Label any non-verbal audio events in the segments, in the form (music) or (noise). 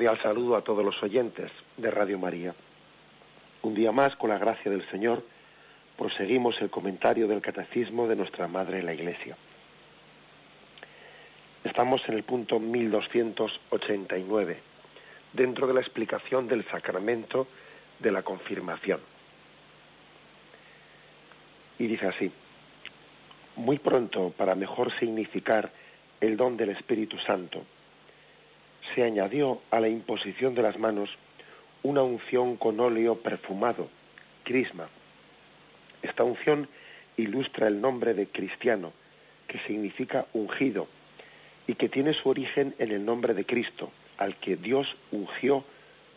Cordial saludo a todos los oyentes de Radio María. Un día más, con la gracia del Señor, proseguimos el comentario del Catecismo de nuestra Madre la Iglesia. Estamos en el punto 1289, dentro de la explicación del sacramento de la confirmación. Y dice así, muy pronto, para mejor significar el don del Espíritu Santo, se añadió a la imposición de las manos una unción con óleo perfumado, crisma. Esta unción ilustra el nombre de cristiano, que significa ungido, y que tiene su origen en el nombre de Cristo, al que Dios ungió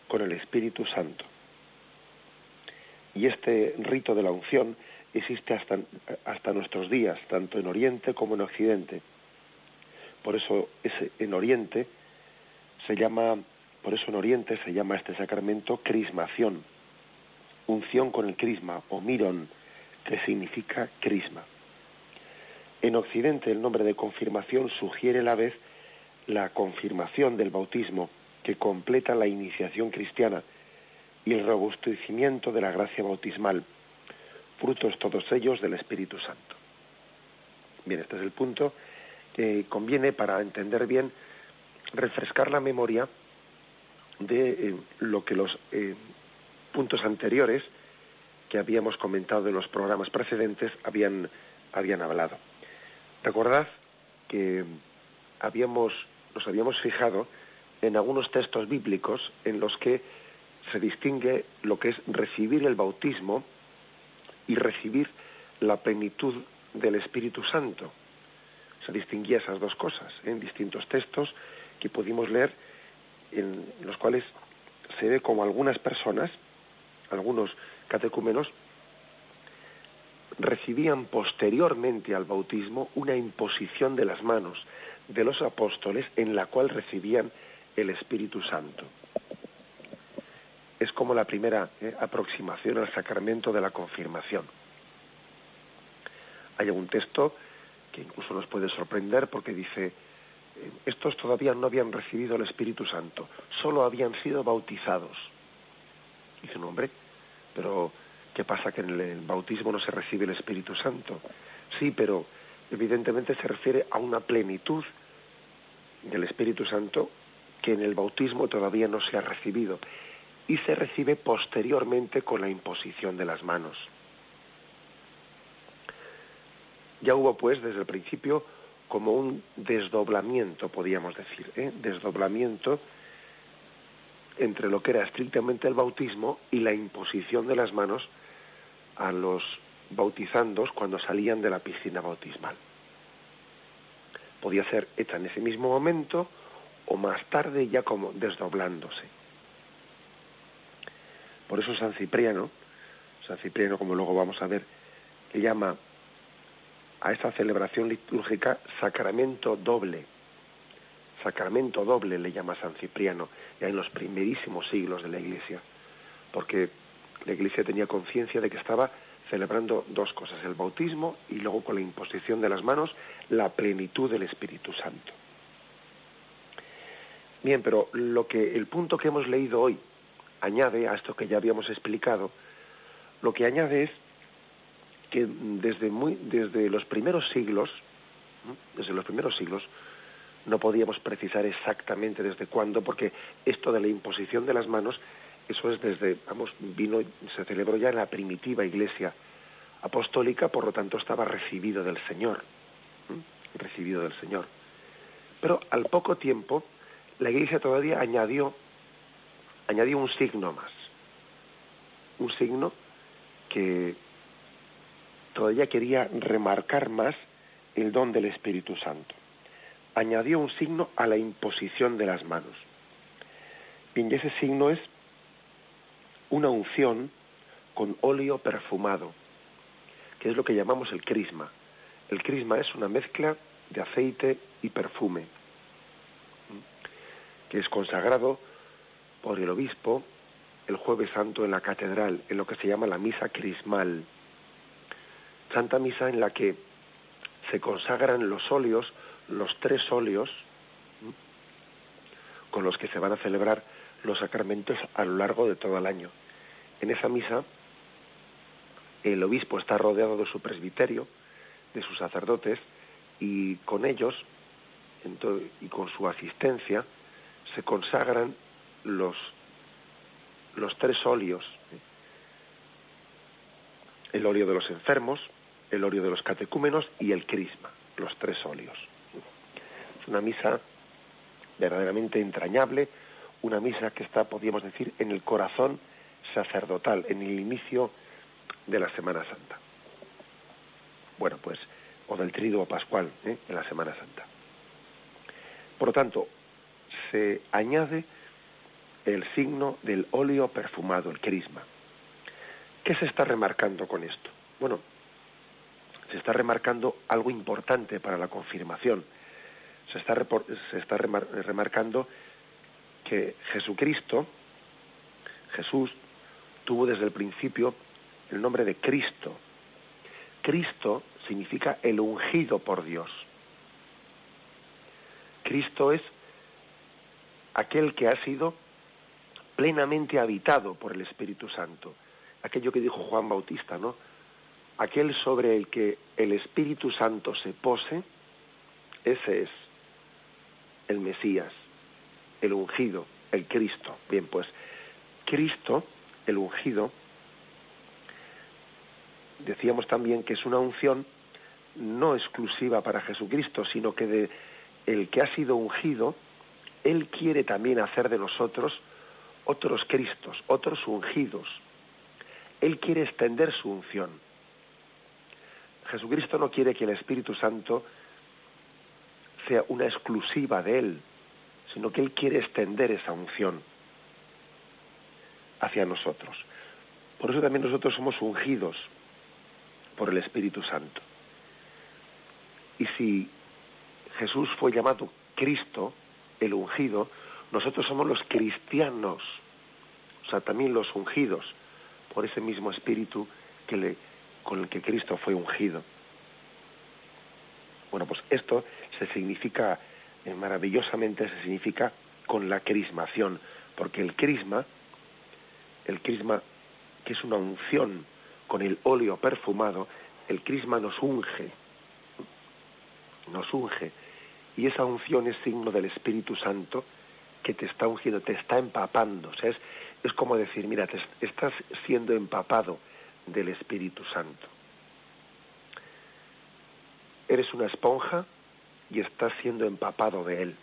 con el Espíritu Santo. Y este rito de la unción existe hasta, hasta nuestros días, tanto en Oriente como en Occidente. Por eso es en Oriente se llama, por eso en Oriente se llama este sacramento crismación, unción con el crisma o mirón, que significa crisma. En Occidente el nombre de confirmación sugiere a la vez la confirmación del bautismo que completa la iniciación cristiana y el robustecimiento de la gracia bautismal, frutos todos ellos del Espíritu Santo. Bien, este es el punto que conviene para entender bien refrescar la memoria de eh, lo que los eh, puntos anteriores que habíamos comentado en los programas precedentes habían, habían hablado. Recordad que habíamos, nos habíamos fijado en algunos textos bíblicos en los que se distingue lo que es recibir el bautismo y recibir la plenitud del Espíritu Santo. Se distinguía esas dos cosas en distintos textos que pudimos leer en los cuales se ve como algunas personas, algunos catecúmenos, recibían posteriormente al bautismo una imposición de las manos de los apóstoles en la cual recibían el Espíritu Santo. Es como la primera eh, aproximación al sacramento de la confirmación. Hay un texto que incluso nos puede sorprender porque dice, estos todavía no habían recibido el Espíritu Santo, solo habían sido bautizados. Dice un hombre, pero ¿qué pasa que en el bautismo no se recibe el Espíritu Santo? Sí, pero evidentemente se refiere a una plenitud del Espíritu Santo que en el bautismo todavía no se ha recibido y se recibe posteriormente con la imposición de las manos. Ya hubo pues desde el principio como un desdoblamiento, podríamos decir, ¿eh? desdoblamiento entre lo que era estrictamente el bautismo y la imposición de las manos a los bautizandos cuando salían de la piscina bautismal. Podía ser hecha en ese mismo momento o más tarde ya como desdoblándose. Por eso San Cipriano, San Cipriano como luego vamos a ver, le llama a esta celebración litúrgica sacramento doble. Sacramento doble le llama San Cipriano, ya en los primerísimos siglos de la Iglesia, porque la Iglesia tenía conciencia de que estaba celebrando dos cosas, el bautismo y luego con la imposición de las manos la plenitud del Espíritu Santo. Bien, pero lo que el punto que hemos leído hoy añade a esto que ya habíamos explicado, lo que añade es que desde, muy, desde los primeros siglos, desde los primeros siglos, no podíamos precisar exactamente desde cuándo, porque esto de la imposición de las manos, eso es desde, vamos, vino, se celebró ya en la primitiva iglesia apostólica, por lo tanto estaba recibido del Señor, recibido del Señor. Pero al poco tiempo, la iglesia todavía añadió añadió un signo más, un signo que todavía quería remarcar más el don del Espíritu Santo. Añadió un signo a la imposición de las manos. y ese signo es una unción con óleo perfumado, que es lo que llamamos el crisma. El crisma es una mezcla de aceite y perfume, que es consagrado por el obispo el jueves santo en la catedral, en lo que se llama la misa crismal. Santa Misa en la que se consagran los óleos, los tres óleos, con los que se van a celebrar los sacramentos a lo largo de todo el año. En esa misa, el obispo está rodeado de su presbiterio, de sus sacerdotes, y con ellos y con su asistencia se consagran los, los tres óleos. El óleo de los enfermos, el óleo de los catecúmenos y el crisma, los tres óleos. Es una misa verdaderamente entrañable, una misa que está, podríamos decir, en el corazón sacerdotal, en el inicio de la Semana Santa. Bueno, pues, o del triduo pascual, ¿eh? en la Semana Santa. Por lo tanto, se añade el signo del óleo perfumado, el crisma. ¿Qué se está remarcando con esto? Bueno, se está remarcando algo importante para la confirmación. Se está, remarcando que Jesucristo, Jesús, tuvo desde el principio el nombre de Cristo. Cristo significa el ungido por Dios. Cristo es aquel que ha sido plenamente habitado por el Espíritu Santo. Aquello que dijo Juan Bautista, ¿no? Aquel sobre el que el Espíritu Santo se pose, ese es el Mesías, el ungido, el Cristo. Bien, pues Cristo, el ungido, decíamos también que es una unción no exclusiva para Jesucristo, sino que de el que ha sido ungido, Él quiere también hacer de nosotros otros Cristos, otros ungidos. Él quiere extender su unción. Jesucristo no quiere que el Espíritu Santo sea una exclusiva de Él, sino que Él quiere extender esa unción hacia nosotros. Por eso también nosotros somos ungidos por el Espíritu Santo. Y si Jesús fue llamado Cristo, el ungido, nosotros somos los cristianos, o sea, también los ungidos por ese mismo Espíritu que le, con el que Cristo fue ungido. Bueno, pues esto se significa, eh, maravillosamente se significa con la crismación, porque el crisma, el crisma que es una unción con el óleo perfumado, el crisma nos unge, nos unge, y esa unción es signo del Espíritu Santo que te está ungiendo, te está empapando, es, es como decir, mira, te estás siendo empapado del Espíritu Santo. Eres una esponja y estás siendo empapado de Él.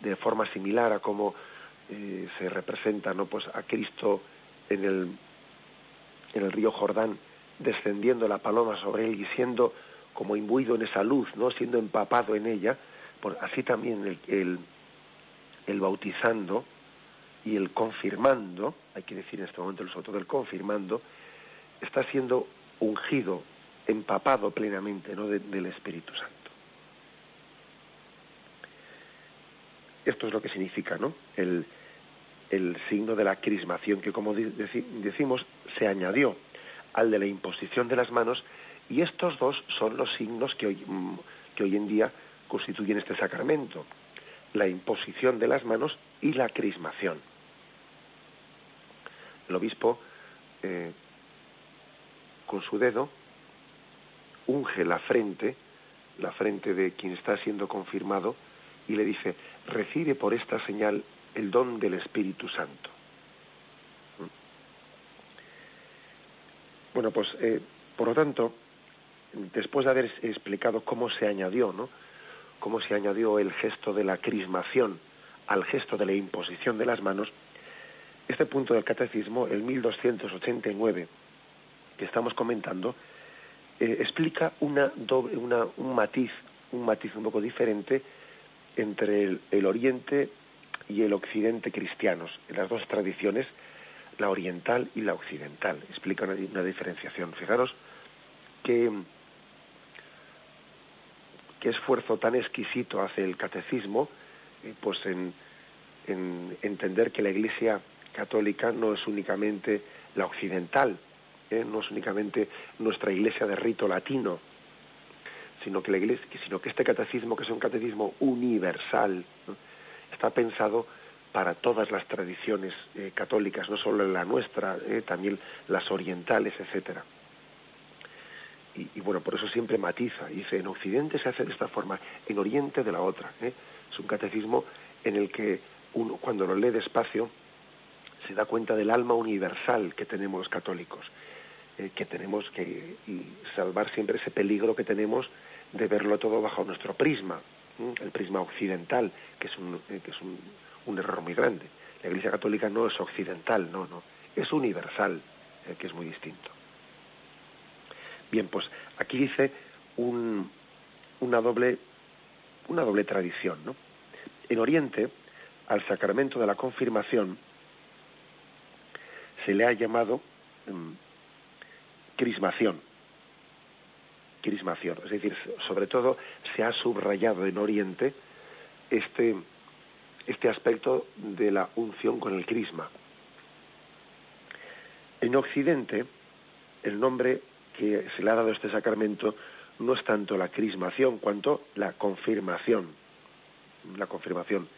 De forma similar a como eh, se representa ¿no? pues a Cristo en el, en el río Jordán, descendiendo la paloma sobre él y siendo como imbuido en esa luz, ¿no? siendo empapado en ella, por, así también el, el bautizando y el confirmando, hay que decir en este momento el sobre del confirmando, está siendo ungido, empapado plenamente ¿no? del Espíritu Santo. Esto es lo que significa ¿no? el, el signo de la crismación, que como decimos, se añadió al de la imposición de las manos, y estos dos son los signos que hoy, mm, que hoy en día constituyen este sacramento, la imposición de las manos y la crismación el obispo eh, con su dedo unge la frente, la frente de quien está siendo confirmado, y le dice, recibe por esta señal el don del Espíritu Santo. Bueno, pues, eh, por lo tanto, después de haber explicado cómo se añadió, ¿no? Cómo se añadió el gesto de la crismación al gesto de la imposición de las manos, este punto del catecismo, el 1289, que estamos comentando, eh, explica una doble, una, un matiz, un matiz un poco diferente entre el, Oriente y el Occidente cristianos, las dos tradiciones, la oriental y la occidental. Explica una, diferenciación. Fijaros qué, qué esfuerzo tan exquisito hace el catecismo eh, pues en entender que la Iglesia católica no es únicamente la occidental, ¿eh? no es únicamente nuestra iglesia de rito latino, sino que, la iglesia, sino que este catecismo, que es un catecismo universal, está pensado para todas las tradiciones eh, católicas, no solo la nuestra, ¿eh? también las orientales, etcétera. Y, bueno, por eso siempre matiza, dice, en Occidente se hace de esta forma, en Oriente de la otra. Es un catecismo en el que uno, cuando lo lee despacio, se da cuenta del alma universal que tenemos los católicos eh, que tenemos que salvar siempre ese peligro que tenemos de verlo todo bajo nuestro prisma, el prisma occidental, que es, un, eh, que es un, un, error muy grande. La Iglesia Católica no es occidental, no, no, es universal, eh, que es muy distinto. Bien, pues aquí dice un, una, doble, una doble tradición. ¿no? En Oriente, al sacramento de la confirmación se le ha llamado mm, crismación. Crismación. Es decir, sobre todo se ha subrayado en Oriente este, este aspecto de la unción con el crisma. En Occidente, el nombre que se le ha dado a este sacramento no es tanto la crismación cuanto la confirmación. La confirmación,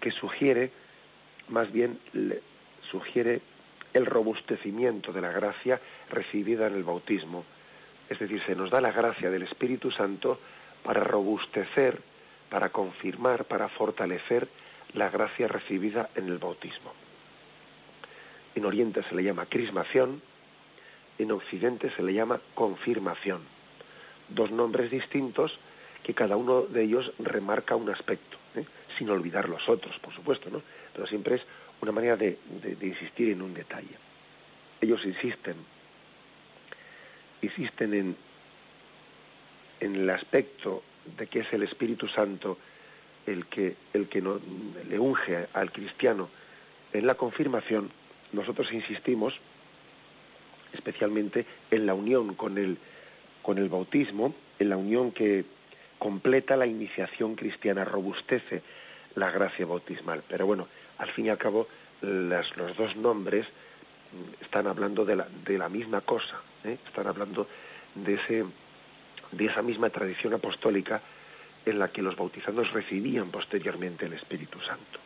que sugiere, más bien, sugiere el robustecimiento de la gracia recibida en el bautismo. Es decir, se nos da la gracia del Espíritu Santo para robustecer, para confirmar, para fortalecer la gracia recibida en el bautismo. En Oriente se le llama crismación, en Occidente se le llama confirmación. Dos nombres distintos que cada uno de ellos remarca un aspecto, ¿eh? sin olvidar los otros, por supuesto, ¿no? Pero siempre es una manera de, insistir en un detalle. Ellos insisten, insisten en, en el aspecto de que es el Espíritu Santo el que, el que no, le unge al cristiano en la confirmación, nosotros insistimos especialmente en la unión con el, con el bautismo, en la unión que completa la iniciación cristiana, robustece la gracia bautismal. Pero bueno, al fin y al cabo, los dos nombres están hablando de la, de la misma cosa, ¿eh? están hablando de, ese, de esa misma tradición apostólica en la que los bautizados recibían posteriormente el Espíritu Santo.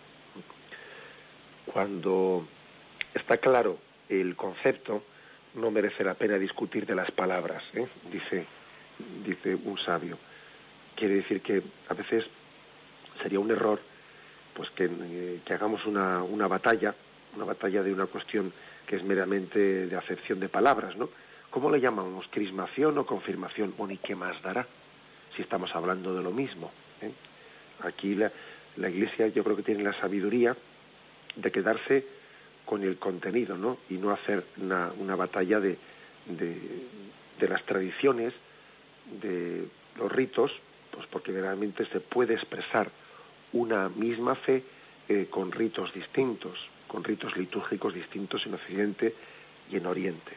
Cuando está claro el concepto, no merece la pena discutir de las palabras, ¿eh? dice, dice un sabio. Quiere decir que a veces sería un error pues que, hagamos una, una, batalla, una batalla de una cuestión que es meramente de acepción de palabras, ¿no? ¿Cómo le llamamos? ¿Crismación o confirmación? Bueno, ¿y qué más dará? Si estamos hablando de lo mismo. ¿eh? Aquí la, la, Iglesia yo creo que tiene la sabiduría de quedarse con el contenido, ¿no? Y no hacer una, una batalla de, de, las tradiciones, de los ritos, pues porque realmente se puede expresar una misma fe eh, con ritos distintos, con ritos litúrgicos distintos en Occidente y en Oriente.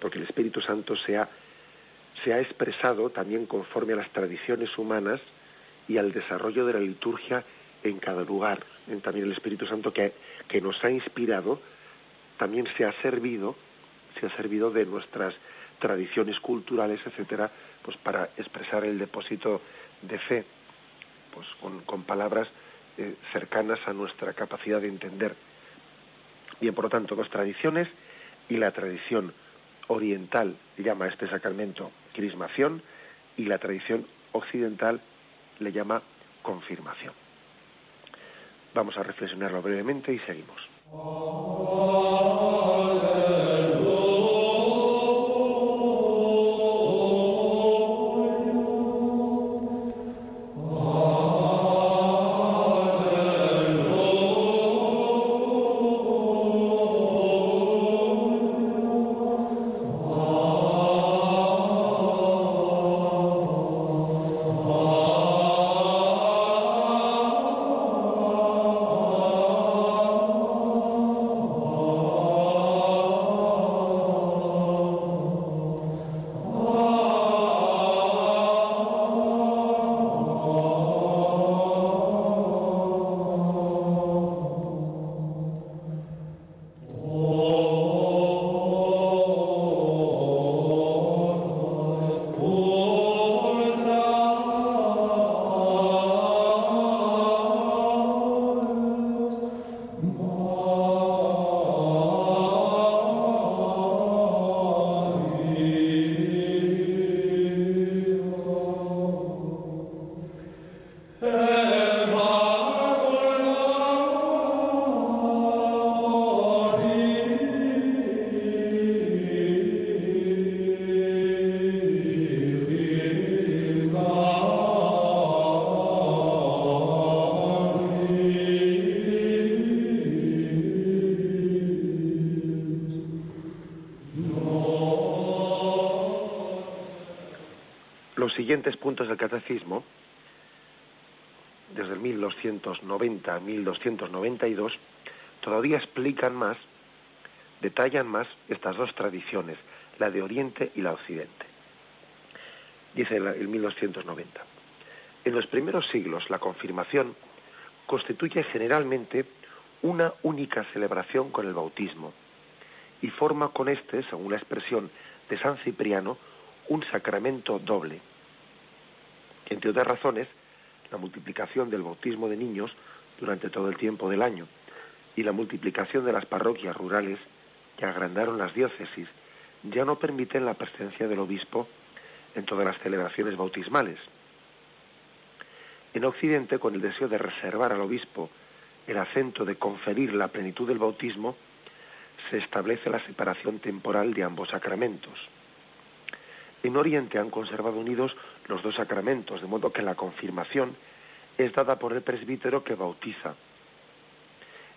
Porque el Espíritu Santo se ha, se ha expresado también conforme a las tradiciones humanas y al desarrollo de la liturgia en cada lugar. También el Espíritu Santo que, que nos ha inspirado también se ha servido, se ha servido de nuestras tradiciones culturales, etcétera, pues para expresar el depósito de fe pues, con, palabras eh, cercanas a nuestra capacidad de entender. Bien, por lo tanto, dos tradiciones y la tradición oriental llama a este sacramento crismación y la tradición occidental le llama confirmación. Vamos a reflexionarlo brevemente y seguimos. Siguientes puntos del catecismo, desde el 1290 a 1292, todavía explican más, detallan más estas dos tradiciones, la de Oriente y la de Occidente. Dice el 1290. En los primeros siglos la confirmación constituye generalmente una única celebración con el bautismo y forma con este, según la expresión de San Cipriano, un sacramento doble. Entre otras razones, la multiplicación del bautismo de niños durante todo el tiempo del año y la multiplicación de las parroquias rurales que agrandaron las diócesis ya no permiten la presencia del obispo en todas las celebraciones bautismales. En Occidente, con el deseo de reservar al obispo el acento de conferir la plenitud del bautismo, se establece la separación temporal de ambos sacramentos. En Oriente han conservado unidos los dos sacramentos, de modo que la confirmación es dada por el presbítero que bautiza.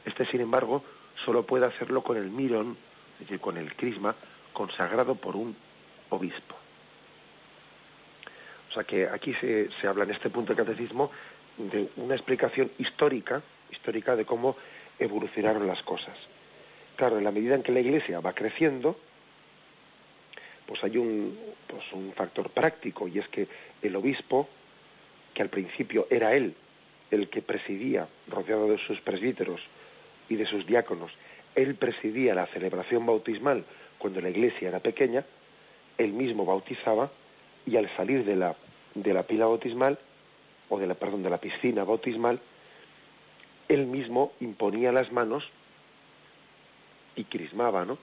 Este, sin embargo, solo puede hacerlo con el mirón, es decir, con el crisma, consagrado por un obispo. O sea que aquí se, se habla en este punto del catecismo de una explicación histórica, histórica de cómo evolucionaron las cosas. Claro, en la medida en que la Iglesia va creciendo, pues hay un, pues un factor práctico y es que el obispo, que al principio era él el que presidía, rodeado de sus presbíteros y de sus diáconos, él presidía la celebración bautismal cuando la iglesia era pequeña, él mismo bautizaba y al salir de la, de la pila bautismal, o de la, perdón, de la piscina bautismal, él mismo imponía las manos y crismaba, ¿no?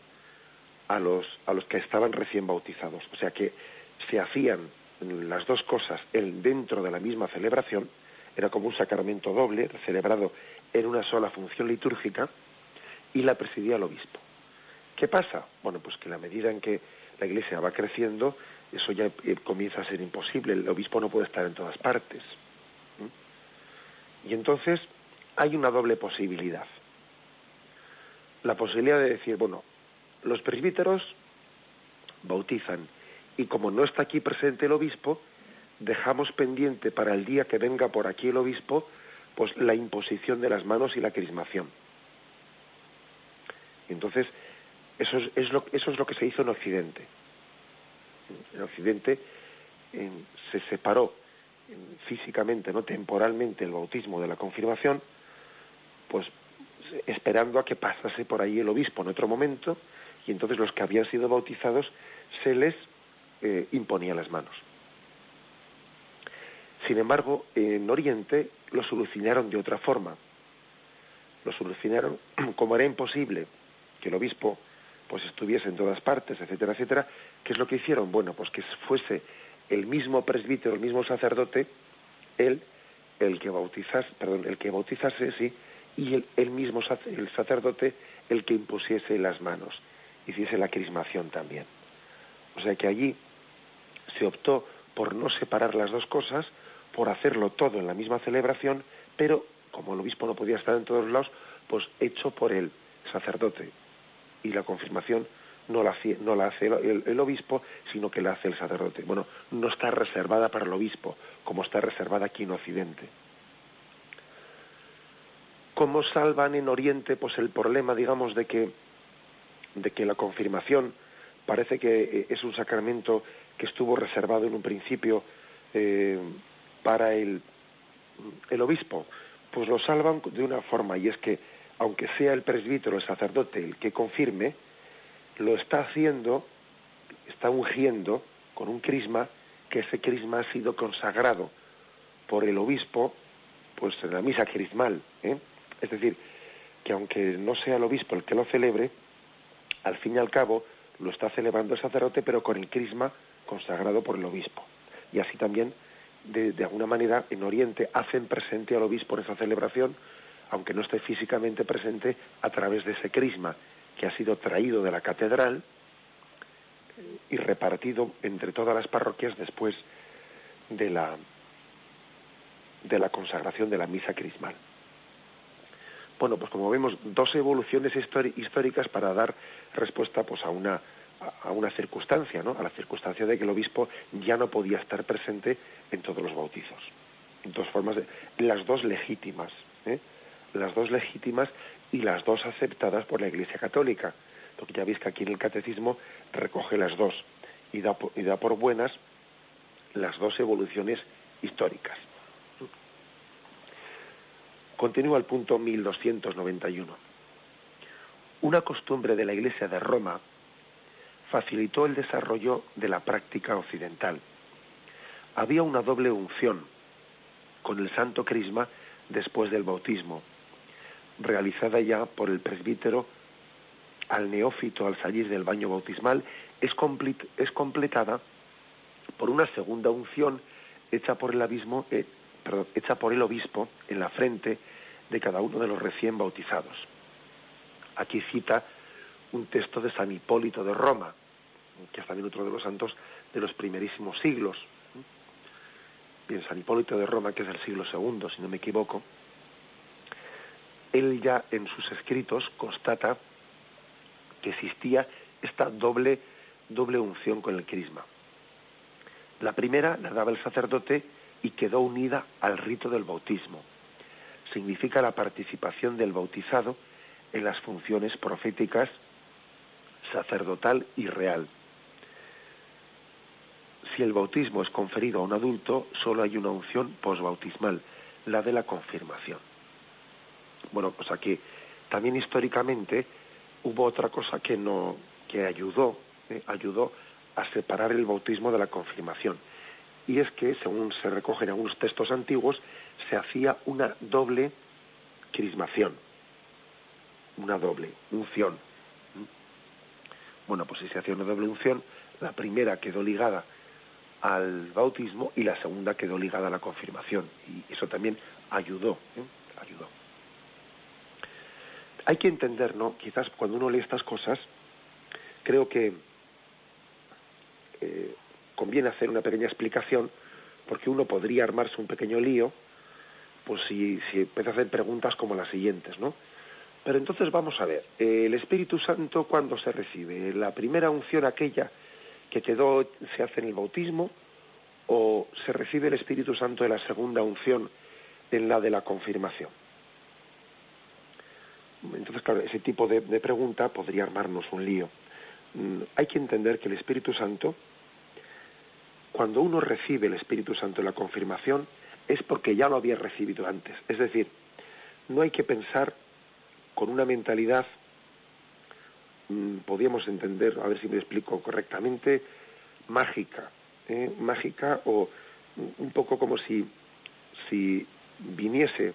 A los, a los que estaban recién bautizados. O sea que se hacían las dos cosas dentro de la misma celebración, era como un sacramento doble, celebrado en una sola función litúrgica, y la presidía el obispo. ¿Qué pasa? Bueno, pues que la medida en que la iglesia va creciendo, eso ya eh, comienza a ser imposible, el obispo no puede estar en todas partes. Y entonces hay una doble posibilidad. La posibilidad de decir, bueno, los presbíteros bautizan y como no está aquí presente el obispo, dejamos pendiente para el día que venga por aquí el obispo, pues la imposición de las manos y la crismación. Entonces, eso es, lo, eso es lo que se hizo en Occidente. En Occidente se separó físicamente, no temporalmente, el bautismo de la confirmación, pues esperando a que pasase por ahí el obispo en otro momento y entonces los que habían sido bautizados se les eh, imponía las manos. Sin embargo, en Oriente lo solucionaron de otra forma. Lo solucionaron (clears throat) como era imposible que el obispo pues estuviese en todas partes, etcétera, etcétera. ¿Qué es lo que hicieron? Bueno, pues que fuese el mismo presbítero, el mismo sacerdote, él, el que bautizase, perdón, el que bautizase, sí, y el, mismo el sacerdote el que impusiese las manos hiciese la crismación también. O sea que allí se optó por no separar las dos cosas, por hacerlo todo en la misma celebración, pero como el obispo no podía estar en todos lados, pues hecho por el sacerdote. Y la confirmación no la, hace, no la hace el, el, obispo, sino que la hace el sacerdote. Bueno, no está reservada para el obispo, como está reservada aquí en Occidente. ¿Cómo salvan en Oriente pues el problema, digamos, de que de que la confirmación parece que eh, es un sacramento que estuvo reservado en un principio eh, para el, el obispo, pues lo salvan de una forma, y es que aunque sea el presbítero, el sacerdote, el que confirme, lo está haciendo, está ungiendo con un crisma, que ese crisma ha sido consagrado por el obispo, pues en la misa crismal. ¿eh? Es decir, que aunque no sea el obispo el que lo celebre, al fin y al cabo lo está celebrando el sacerdote, pero con el crisma consagrado por el obispo. Y así también, de, alguna manera, en Oriente hacen presente al obispo en esa celebración, aunque no esté físicamente presente, a través de ese crisma que ha sido traído de la catedral y repartido entre todas las parroquias después de la, de la consagración de la misa crismal. Bueno, pues como vemos, dos evoluciones históricas para dar respuesta pues, a, una, a una circunstancia, ¿no? A la circunstancia de que el obispo ya no podía estar presente en todos los bautizos. Dos formas, de, las dos legítimas, ¿eh? las dos legítimas y las dos aceptadas por la Iglesia Católica, porque ya veis que aquí en el Catecismo recoge las dos y da, y da por buenas las dos evoluciones históricas. Continúa el punto 1291. Una costumbre de la Iglesia de Roma facilitó el desarrollo de la práctica occidental. Había una doble unción con el santo crisma después del bautismo, realizada ya por el presbítero al neófito al salir del baño bautismal, es, completada por una segunda unción hecha por el, eh, hecha por el obispo en la frente de cada uno de los recién bautizados. Aquí cita un texto de San Hipólito de Roma, que es también otro de los santos de los primerísimos siglos. Bien, San Hipólito de Roma, que es del siglo II, si no me equivoco, él ya en sus escritos constata que existía esta doble, doble unción con el crisma. La primera la daba el sacerdote y quedó unida al rito del bautismo. Significa la participación del bautizado en las funciones proféticas, sacerdotal y real. Si el bautismo es conferido a un adulto, solo hay una unción posbautismal, la de la confirmación. Bueno, pues aquí también históricamente hubo otra cosa que no que ayudó, eh, ayudó a separar el bautismo de la confirmación. Y es que, según se recogen algunos textos antiguos, se hacía una doble crismación, una doble unción. Bueno, pues si se hacía una doble unción, la primera quedó ligada al bautismo y la segunda quedó ligada a la confirmación. Y eso también ayudó, ¿eh? ayudó. Hay que entender, ¿no? Quizás cuando uno lee estas cosas, creo que eh, conviene hacer una pequeña explicación, porque uno podría armarse un pequeño lío, pues si, si empieza a hacer preguntas como las siguientes, ¿no? Pero entonces vamos a ver, el Espíritu Santo, ¿cuándo se recibe? ¿La primera unción aquella que quedó, se hace en el bautismo? ¿O se recibe el Espíritu Santo de la segunda unción en la de la confirmación? Entonces, claro, ese tipo de, pregunta podría armarnos un lío. Mm, hay que entender que el Espíritu Santo, cuando uno recibe el Espíritu Santo en la confirmación, es porque ya lo había recibido antes. Es decir, no hay que pensar con una mentalidad, mm, podríamos entender, a ver si me explico correctamente, mágica, ¿eh? mágica o un poco como si, si viniese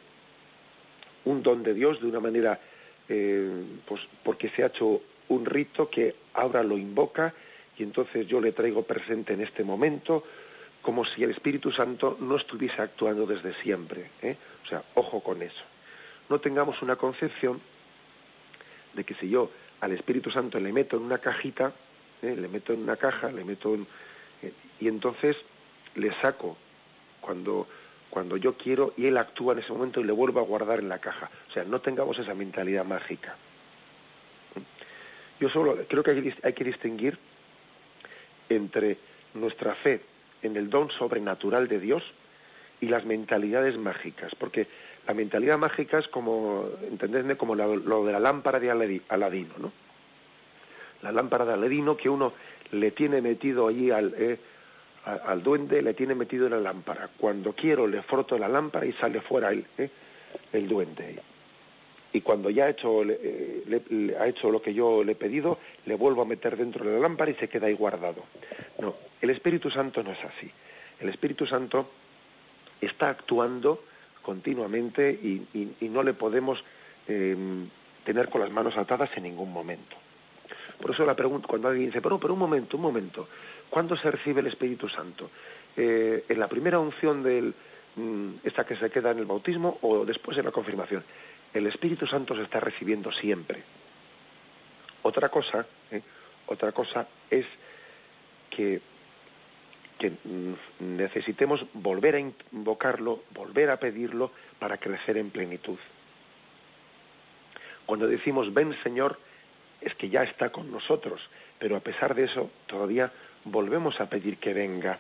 un don de Dios de una manera eh, pues porque se ha hecho un rito que ahora lo invoca y entonces yo le traigo presente en este momento como si el Espíritu Santo no estuviese actuando desde siempre. ¿eh? O sea, ojo con eso. No tengamos una concepción de que si yo al Espíritu Santo le meto en una cajita, ¿eh? le meto en una caja, le meto en... y entonces le saco cuando cuando yo quiero y él actúa en ese momento y le vuelvo a guardar en la caja. O sea, no tengamos esa mentalidad mágica. Yo solo creo que hay, que distinguir entre nuestra fe en el don sobrenatural de Dios y las mentalidades mágicas, porque la mentalidad mágica es como, entendedme, como lo, de la lámpara de Aladino, ¿no? La lámpara de Aladino que uno le tiene metido allí al, eh, al duende le tiene metido en la lámpara. Cuando quiero le froto la lámpara y sale fuera el, ¿eh? el duende. Y cuando ya ha hecho, eh, ha hecho lo que yo le he pedido, le vuelvo a meter dentro de la lámpara y se queda ahí guardado. No, el Espíritu Santo no es así. El Espíritu Santo está actuando continuamente y, no le podemos em, tener con las manos atadas en ningún momento. Por eso la pregunta, cuando alguien dice, pero, pero un momento, un momento, ¿Cuándo se recibe el Espíritu Santo? Eh, ¿En la primera unción del, mm, esta que se queda en el bautismo o después en la confirmación? El Espíritu Santo se está recibiendo siempre. Otra cosa, ¿eh? otra cosa es que, que mm, necesitemos volver a invocarlo, volver a pedirlo para crecer en plenitud. Cuando decimos ven Señor, es que ya está con nosotros, pero a pesar de eso todavía volvemos a pedir que venga.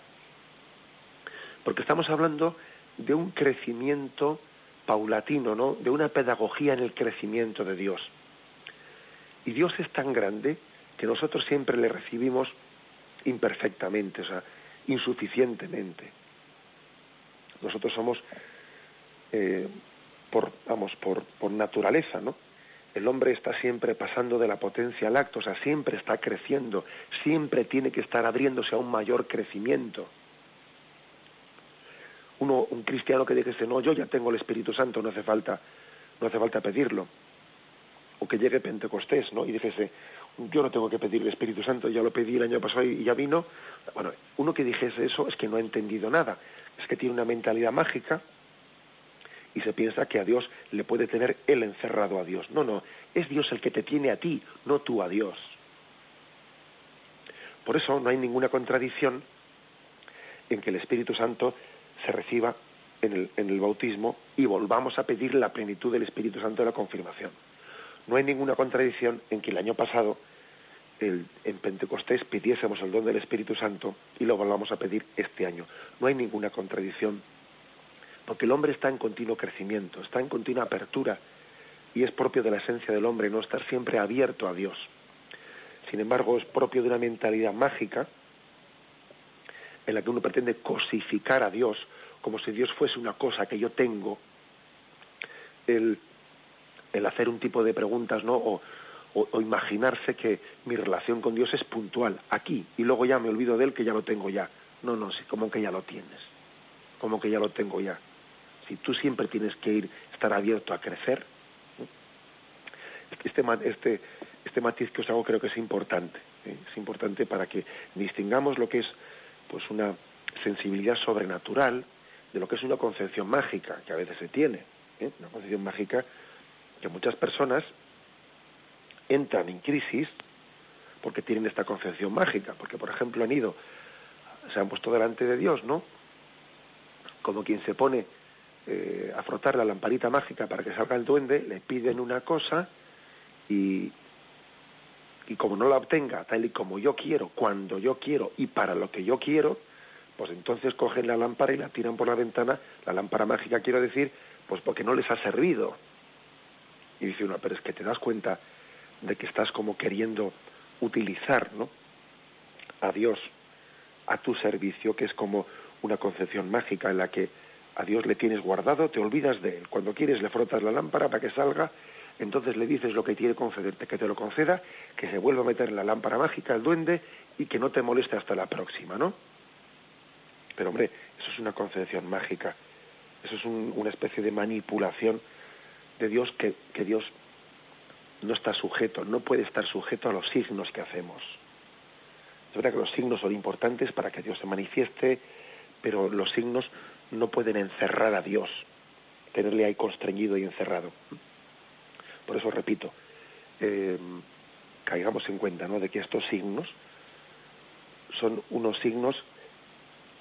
Porque estamos hablando de un crecimiento paulatino, ¿no? De una pedagogía en el crecimiento de Dios. Y Dios es tan grande que nosotros siempre le recibimos imperfectamente, o sea, insuficientemente. Nosotros somos, eh, por, vamos, por, por naturaleza, ¿no? El hombre está siempre pasando de la potencia al acto, o sea, siempre está creciendo, siempre tiene que estar abriéndose a un mayor crecimiento. Uno, un cristiano que dice, no, yo ya tengo el Espíritu Santo, no hace falta, no hace falta pedirlo. O que llegue Pentecostés, ¿no? Y dijese, yo no tengo que pedir el Espíritu Santo, ya lo pedí el año pasado y ya vino. Bueno, uno que dijese eso es que no ha entendido nada, es que tiene una mentalidad mágica y se piensa que a Dios le puede tener él encerrado a Dios. No, no, es Dios el que te tiene a ti, no tú a Dios. Por eso no hay ninguna contradicción en que el Espíritu Santo se reciba en el, en el bautismo y volvamos a pedir la plenitud del Espíritu Santo de la confirmación. No hay ninguna contradicción en que el año pasado el, en Pentecostés pidiésemos el don del Espíritu Santo y lo volvamos a pedir este año. No hay ninguna contradicción, porque el hombre está en continuo crecimiento, está en continua apertura y es propio de la esencia del hombre no estar siempre abierto a Dios. Sin embargo, es propio de una mentalidad mágica en la que uno pretende cosificar a Dios como si Dios fuese una cosa que yo tengo, el, el hacer un tipo de preguntas, ¿no? O, o, imaginarse que mi relación con Dios es puntual, aquí, y luego ya me olvido de Él que ya lo tengo ya. No, no, sí, como que ya lo tienes, como que ya lo tengo ya. Si tú siempre tienes que ir, estar abierto a crecer, este, este, este matiz que os hago creo que es importante, ¿eh? es importante para que distingamos lo que es pues una sensibilidad sobrenatural de lo que es una concepción mágica que a veces se tiene, ¿eh? una concepción mágica que muchas personas entran en crisis porque tienen esta concepción mágica, porque por ejemplo han ido, se han puesto delante de Dios, ¿no? Como quien se pone eh, a frotar la lamparita mágica para que salga el duende, le piden una cosa y, y como no la obtenga tal y como yo quiero, cuando yo quiero y para lo que yo quiero, pues entonces cogen la lámpara y la tiran por la ventana, la lámpara mágica quiero decir, pues porque no les ha servido. Y dice uno, pero es que te das cuenta de que estás como queriendo utilizar ¿no? a Dios a tu servicio, que es como una concepción mágica en la que a Dios le tienes guardado, te olvidas de él. Cuando quieres le frotas la lámpara para que salga, entonces le dices lo que quiere concederte, que te lo conceda, que se vuelva a meter en la lámpara mágica el duende y que no te moleste hasta la próxima, ¿no? Pero hombre, eso es una concepción mágica, eso es una especie de manipulación de Dios que, que Dios no está sujeto, no puede estar sujeto a los signos que hacemos. Es verdad que los signos son importantes para que Dios se manifieste, pero los signos no pueden encerrar a Dios, tenerle ahí constreñido y encerrado. Por eso repito, eh, caigamos en cuenta ¿no? de que estos signos son unos signos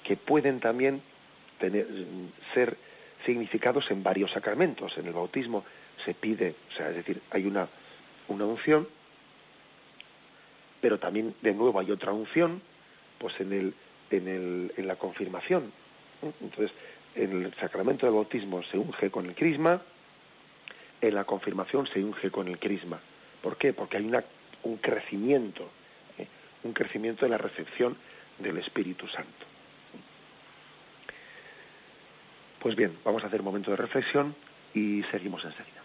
que pueden también tener, ser significados en varios sacramentos. En el bautismo se pide, o sea, es decir, hay una, una unción, pero también de nuevo hay otra unción, pues en, el, en, el, en la confirmación. Entonces, en el sacramento del bautismo se unge con el crisma, en la confirmación se unge con el crisma. ¿Por qué? Porque hay un crecimiento, ¿eh? un crecimiento de la recepción del Espíritu Santo. Pues bien, vamos a hacer un momento de reflexión y seguimos enseguida.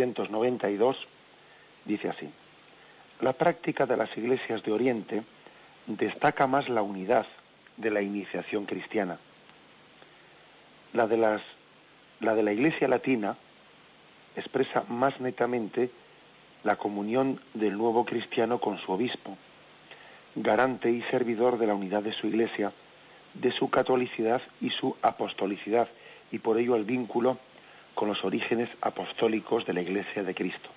Punto 1292 dice así, la práctica de las iglesias de Oriente destaca más la unidad de la iniciación cristiana. La de, las, la de la iglesia latina expresa más netamente la comunión del nuevo cristiano con su obispo, garante y servidor de la unidad de su iglesia, de su catolicidad y su apostolicidad, y por ello el vínculo con los orígenes apostólicos de la iglesia de Cristo.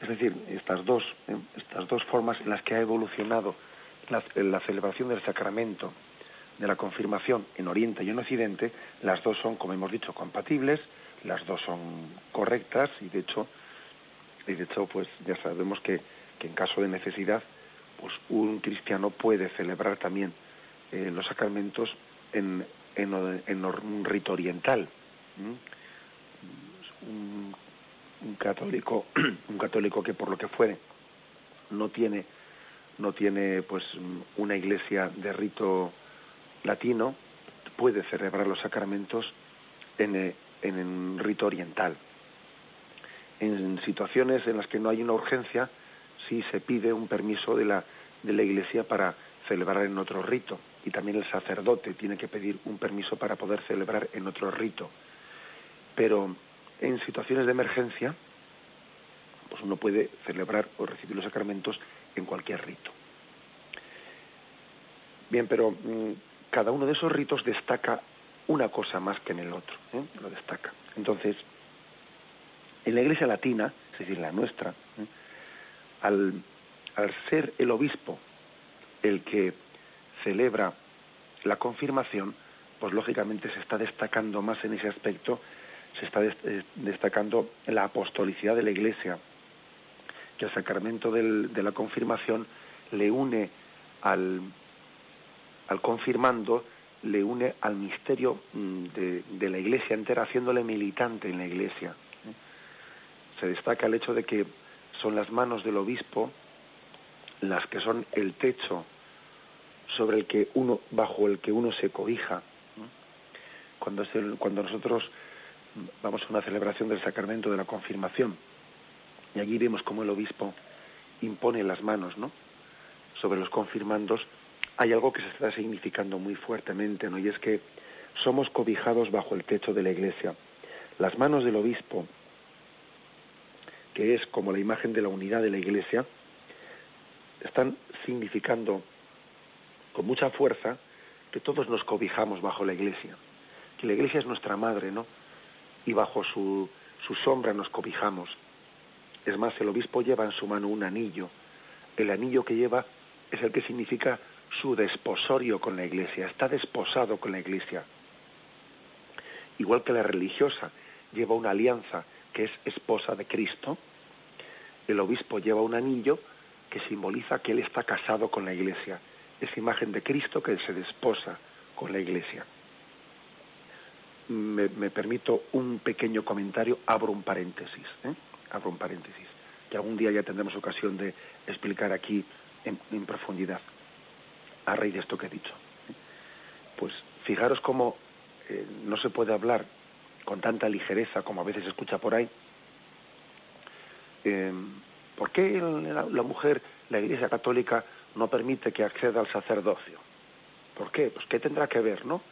Es decir, estas dos, ¿eh? estas dos formas en las que ha evolucionado la, celebración del sacramento de la confirmación en Oriente y en Occidente, las dos son, como hemos dicho, compatibles, las dos son correctas y de hecho, y de hecho pues ya sabemos que, que en caso de necesidad, pues un cristiano puede celebrar también eh, los sacramentos en, en, en, un rito oriental. Un, católico, (clears throat) un católico que por lo que fuere no tiene, no tiene pues una iglesia de rito latino, puede celebrar los sacramentos en, eh, en un rito oriental. En situaciones en las que no hay una urgencia, sí se pide un permiso de la, de la Iglesia para celebrar en otro rito. Y también el sacerdote tiene que pedir un permiso para poder celebrar en otro rito. Pero en situaciones de emergencia, pues uno puede celebrar o recibir los sacramentos en cualquier rito. Bien, pero mmm, cada uno de esos ritos destaca una cosa más que en el otro, ¿eh? lo destaca. Entonces, en la iglesia latina, es decir, la nuestra, ¿eh? al, al ser el obispo el que celebra la confirmación, pues lógicamente se está destacando más en ese aspecto, se está destacando la apostolicidad de la Iglesia, que el sacramento de la confirmación le une al, al confirmando le une al misterio mm, de, la Iglesia entera, haciéndole militante en la Iglesia. Se destaca el hecho de que son las manos del obispo las que son el techo sobre el que uno, bajo el que uno se cobija. Cuando, cuando nosotros vamos a una celebración del sacramento de la confirmación, y allí vemos cómo el obispo impone las manos ¿no? sobre los confirmandos, hay algo que se está significando muy fuertemente, ¿no? Y es que somos cobijados bajo el techo de la iglesia. Las manos del obispo, que es como la imagen de la unidad de la iglesia, están significando con mucha fuerza que todos nos cobijamos bajo la iglesia, que la iglesia es nuestra madre, ¿no? Y bajo su, su sombra nos cobijamos. Es más, el obispo lleva en su mano un anillo. El anillo que lleva es el que significa su desposorio con la iglesia, está desposado con la iglesia. Igual que la religiosa lleva una alianza que es esposa de Cristo, el obispo lleva un anillo que simboliza que él está casado con la iglesia. Es imagen de Cristo que se desposa con la iglesia. Me, permito un pequeño comentario, abro un paréntesis, ¿eh? abro un paréntesis, que algún día ya tendremos ocasión de explicar aquí en, profundidad a raíz de esto que he dicho. Pues fijaros cómo eh, no se puede hablar con tanta ligereza como a veces se escucha por ahí. Eh, ¿Por qué la, mujer, la Iglesia Católica, no permite que acceda al sacerdocio? ¿Por qué? Pues qué tendrá que ver, ¿no?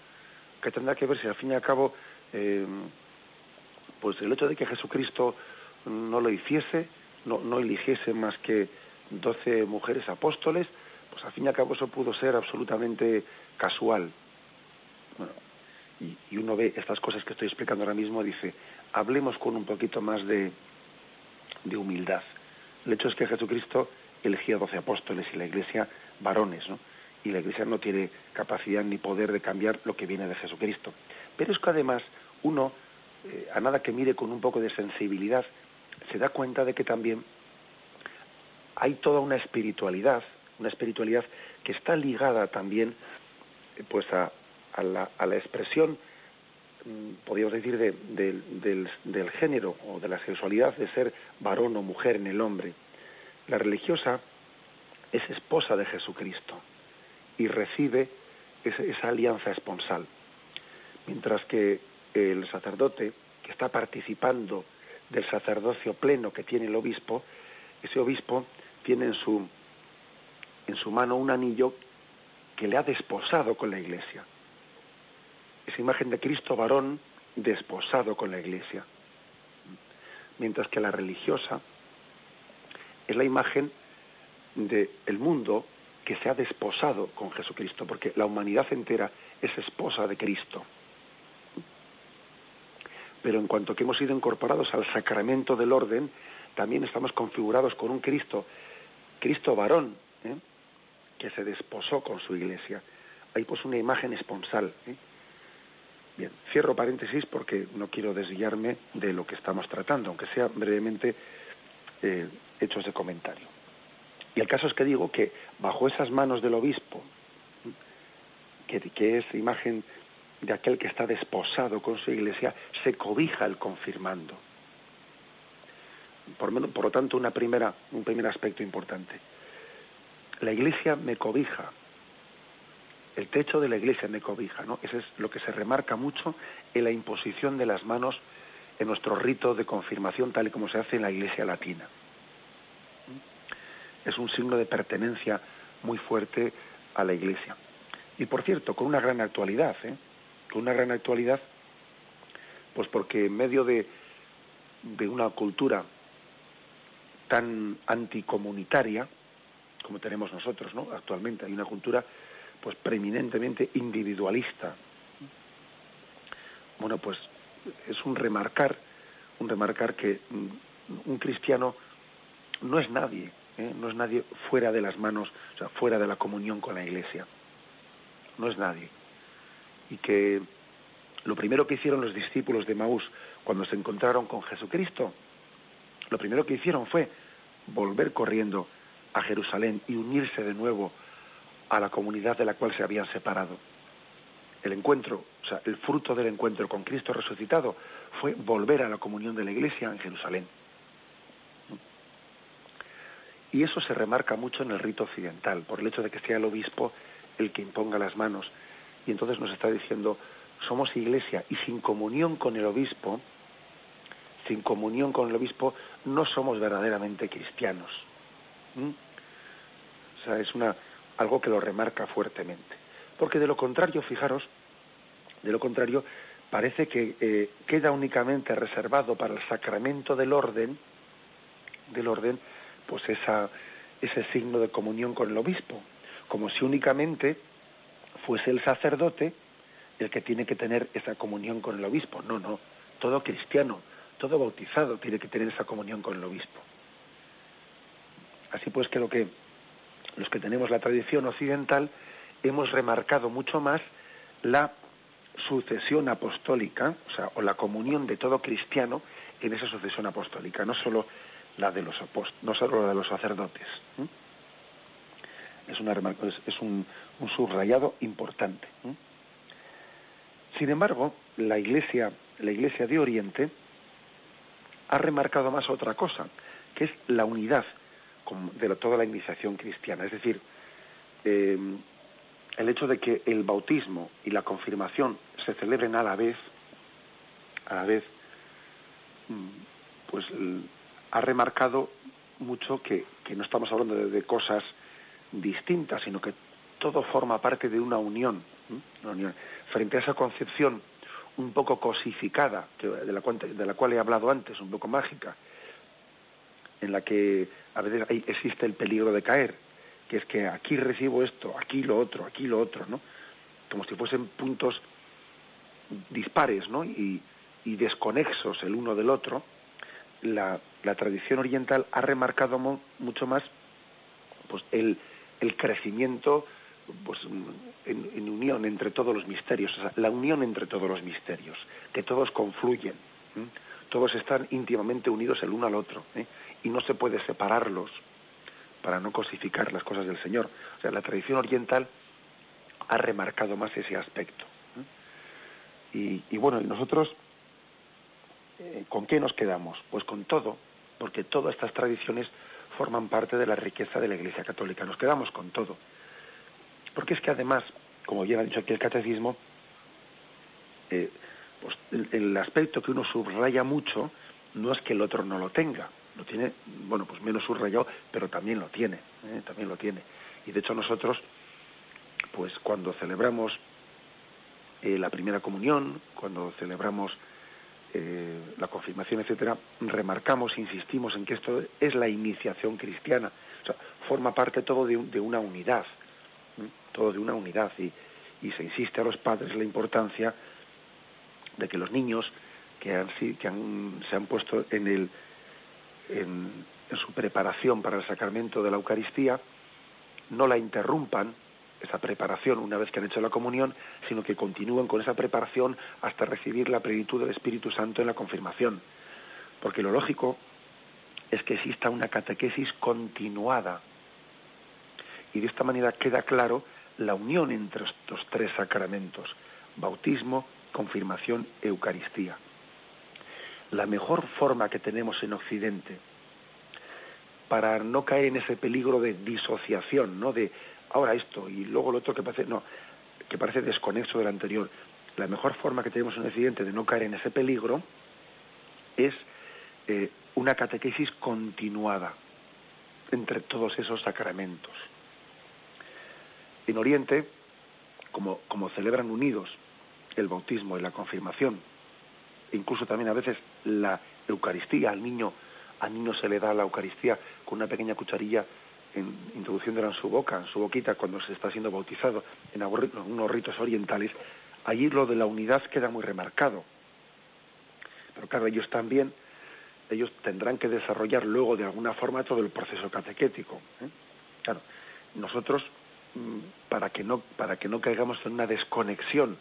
¿Qué tendrá que ver si al fin y al cabo, eh, pues el hecho de que Jesucristo no lo hiciese, no, eligiese más que doce mujeres apóstoles, pues al fin y al cabo eso pudo ser absolutamente casual. Bueno, y, y, uno ve estas cosas que estoy explicando ahora mismo, dice, hablemos con un poquito más de, de humildad. El hecho es que Jesucristo elegía doce apóstoles y la iglesia varones, ¿no? Y la iglesia no tiene capacidad ni poder de cambiar lo que viene de Jesucristo. Pero es que además uno, eh, a nada que mire con un poco de sensibilidad, se da cuenta de que también hay toda una espiritualidad una espiritualidad que está ligada también pues a, la, a la, expresión, mm, podríamos decir, de, de, del, del género o de la sexualidad de ser varón o mujer en el hombre. La religiosa es esposa de Jesucristo y recibe esa, alianza esponsal, mientras que el sacerdote, que está participando del sacerdocio pleno que tiene el obispo, ese obispo tiene en su, en su mano un anillo que le ha desposado con la iglesia. Esa imagen de Cristo varón desposado con la iglesia. Mientras que la religiosa es la imagen del el mundo que se ha desposado con Jesucristo, porque la humanidad entera es esposa de Cristo. Pero en cuanto que hemos sido incorporados al sacramento del orden, también estamos configurados con un Cristo, Cristo varón, ¿eh? que se desposó con su iglesia. Hay pues una imagen esponsal. ¿eh? Bien, cierro paréntesis porque no quiero desviarme de lo que estamos tratando, aunque sea brevemente eh, hechos de comentario. Y el caso es que digo que bajo esas manos del obispo, que, que es imagen de aquel que está desposado con su iglesia, se cobija el confirmando. Por, lo tanto, un primer aspecto importante. La iglesia me cobija, el techo de la iglesia me cobija, ¿no? Eso es lo que se remarca mucho en la imposición de las manos en nuestro rito de confirmación tal y como se hace en la iglesia latina. Es un signo de pertenencia muy fuerte a la iglesia. Y por cierto, con una gran actualidad, ¿eh? Con una gran actualidad, pues porque en medio de, de una cultura tan anticomunitaria como tenemos nosotros, ¿no? Actualmente hay una cultura pues preeminentemente individualista. Bueno, pues es un remarcar, un remarcar que mm, un cristiano no es nadie, ¿eh? no es nadie fuera de las manos, o sea, fuera de la comunión con la Iglesia. No es nadie. Y que lo primero que hicieron los discípulos de Maús cuando se encontraron con Jesucristo, lo primero que hicieron fue volver corriendo a Jerusalén y unirse de nuevo a la comunidad de la cual se habían separado. El encuentro, o sea, el fruto del encuentro con Cristo resucitado fue volver a la comunión de la Iglesia en Jerusalén. Y eso se remarca mucho en el rito occidental, por el hecho de que sea el obispo el que imponga las manos. Y entonces nos está diciendo, somos iglesia y sin comunión con el obispo, sin comunión con el obispo, no somos verdaderamente cristianos. ¿Mm? O sea, es una, algo que lo remarca fuertemente. Porque de lo contrario, fijaros, de lo contrario, parece que eh, queda únicamente reservado para el sacramento del orden, del orden, pues esa, ese signo de comunión con el obispo, como si únicamente fuese el sacerdote el que tiene que tener esa comunión con el obispo. No, no, todo cristiano, todo bautizado tiene que tener esa comunión con el obispo. Así pues, creo que los que tenemos la tradición occidental, hemos remarcado mucho más la sucesión apostólica, o sea, o la comunión de todo cristiano en esa sucesión apostólica, no solo la de los no solo la de los sacerdotes. Es, un, subrayado importante. Sin embargo, la Iglesia, la Iglesia de Oriente ha remarcado más otra cosa, que es la unidad de toda la iniciación cristiana. Es decir, eh, el hecho de que el bautismo y la confirmación se celebren a la vez, a la vez, mm, pues ha remarcado mucho que, no estamos hablando de, cosas distintas, sino que todo forma parte de una unión, una unión. Frente a esa concepción un poco cosificada, de la, de la cual he hablado antes, un poco mágica, en la que a veces existe el peligro de caer, que es que aquí recibo esto, aquí lo otro, aquí lo otro, ¿no? Como si fuesen puntos dispares, ¿no? Y, desconexos el uno del otro, la, tradición oriental ha remarcado mucho más pues, el, crecimiento pues, en, unión entre todos los misterios, o sea, la unión entre todos los misterios, que todos confluyen, todos están íntimamente unidos el uno al otro. ¿eh? y no se puede separarlos para no cosificar las cosas del Señor. O sea, la tradición oriental ha remarcado más ese aspecto. Y, y, bueno, nosotros, eh, ¿con qué nos quedamos? Pues con todo, porque todas estas tradiciones forman parte de la riqueza de la Iglesia Católica. Nos quedamos con todo. Porque es que además, como bien ha dicho aquí el Catecismo, eh, pues el, aspecto que uno subraya mucho no es que el otro no lo tenga, lo tiene, bueno, pues menos subrayado, pero también lo tiene, ¿eh? también lo tiene. Y de hecho nosotros, pues cuando celebramos eh, la primera comunión, cuando celebramos eh, la confirmación, etcétera, remarcamos, insistimos en que esto es la iniciación cristiana, o sea, forma parte todo de, una unidad, todo de una unidad, y, y se insiste a los padres la importancia de que los niños que, han, que han, se han puesto en, el, en, su preparación para el sacramento de la Eucaristía no la interrumpan, esa preparación una vez que han hecho la comunión, sino que continúen con esa preparación hasta recibir la plenitud del Espíritu Santo en la confirmación. Porque lo lógico es que exista una catequesis continuada. Y de esta manera queda claro la unión entre estos tres sacramentos, bautismo, confirmación, Eucaristía. La mejor forma que tenemos en Occidente para no caer en ese peligro de disociación, ¿no? De ahora esto y luego lo otro que parece, no, que parece desconexo del anterior. La mejor forma que tenemos en Occidente de no caer en ese peligro es eh, una catequesis continuada entre todos esos sacramentos. En Oriente, como, como celebran unidos el bautismo y la confirmación, incluso también a veces la Eucaristía al niño, al niño se le da la Eucaristía con una pequeña cucharilla en, introduciéndola en su boca, en su boquita cuando se está siendo bautizado en unos ritos orientales, allí lo de la unidad queda muy remarcado. Pero claro, ellos también, ellos tendrán que desarrollar luego de alguna forma todo el proceso catequético. ¿eh? Claro, nosotros, mm, para que no, para que no caigamos en una desconexión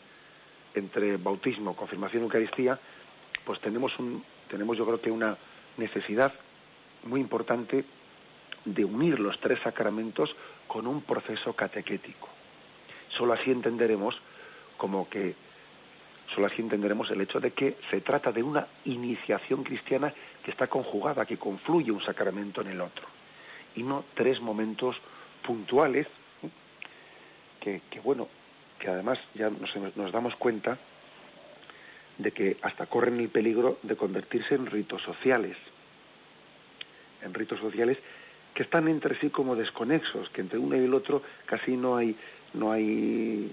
entre bautismo, confirmación y Eucaristía, pues tenemos, un, tenemos yo creo que una necesidad muy importante de unir los tres sacramentos con un proceso catequético. Solo así entenderemos como que solo así entenderemos el hecho de que se trata de una iniciación cristiana que está conjugada, que confluye un sacramento en el otro, y no tres momentos puntuales que, bueno, que además ya nos, damos cuenta de que hasta corren el peligro de convertirse en ritos sociales, en ritos sociales que están entre sí como desconexos, que entre uno y el otro casi no hay, no hay,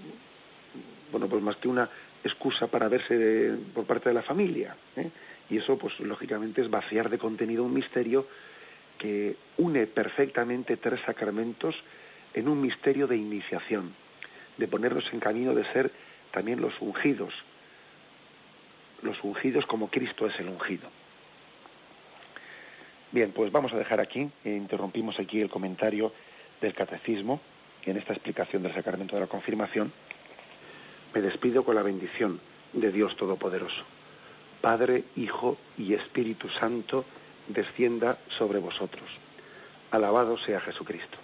bueno, pues más que una excusa para verse por parte de la familia. ¿eh? Y eso, pues lógicamente, es vaciar de contenido un misterio que une perfectamente tres sacramentos en un misterio de iniciación de ponernos en camino de ser también los ungidos, los ungidos como Cristo es el ungido. Bien, pues vamos a dejar aquí, e interrumpimos aquí el comentario del catecismo en esta explicación del sacramento de la confirmación. Me despido con la bendición de Dios Todopoderoso. Padre, Hijo y Espíritu Santo, descienda sobre vosotros. Alabado sea Jesucristo.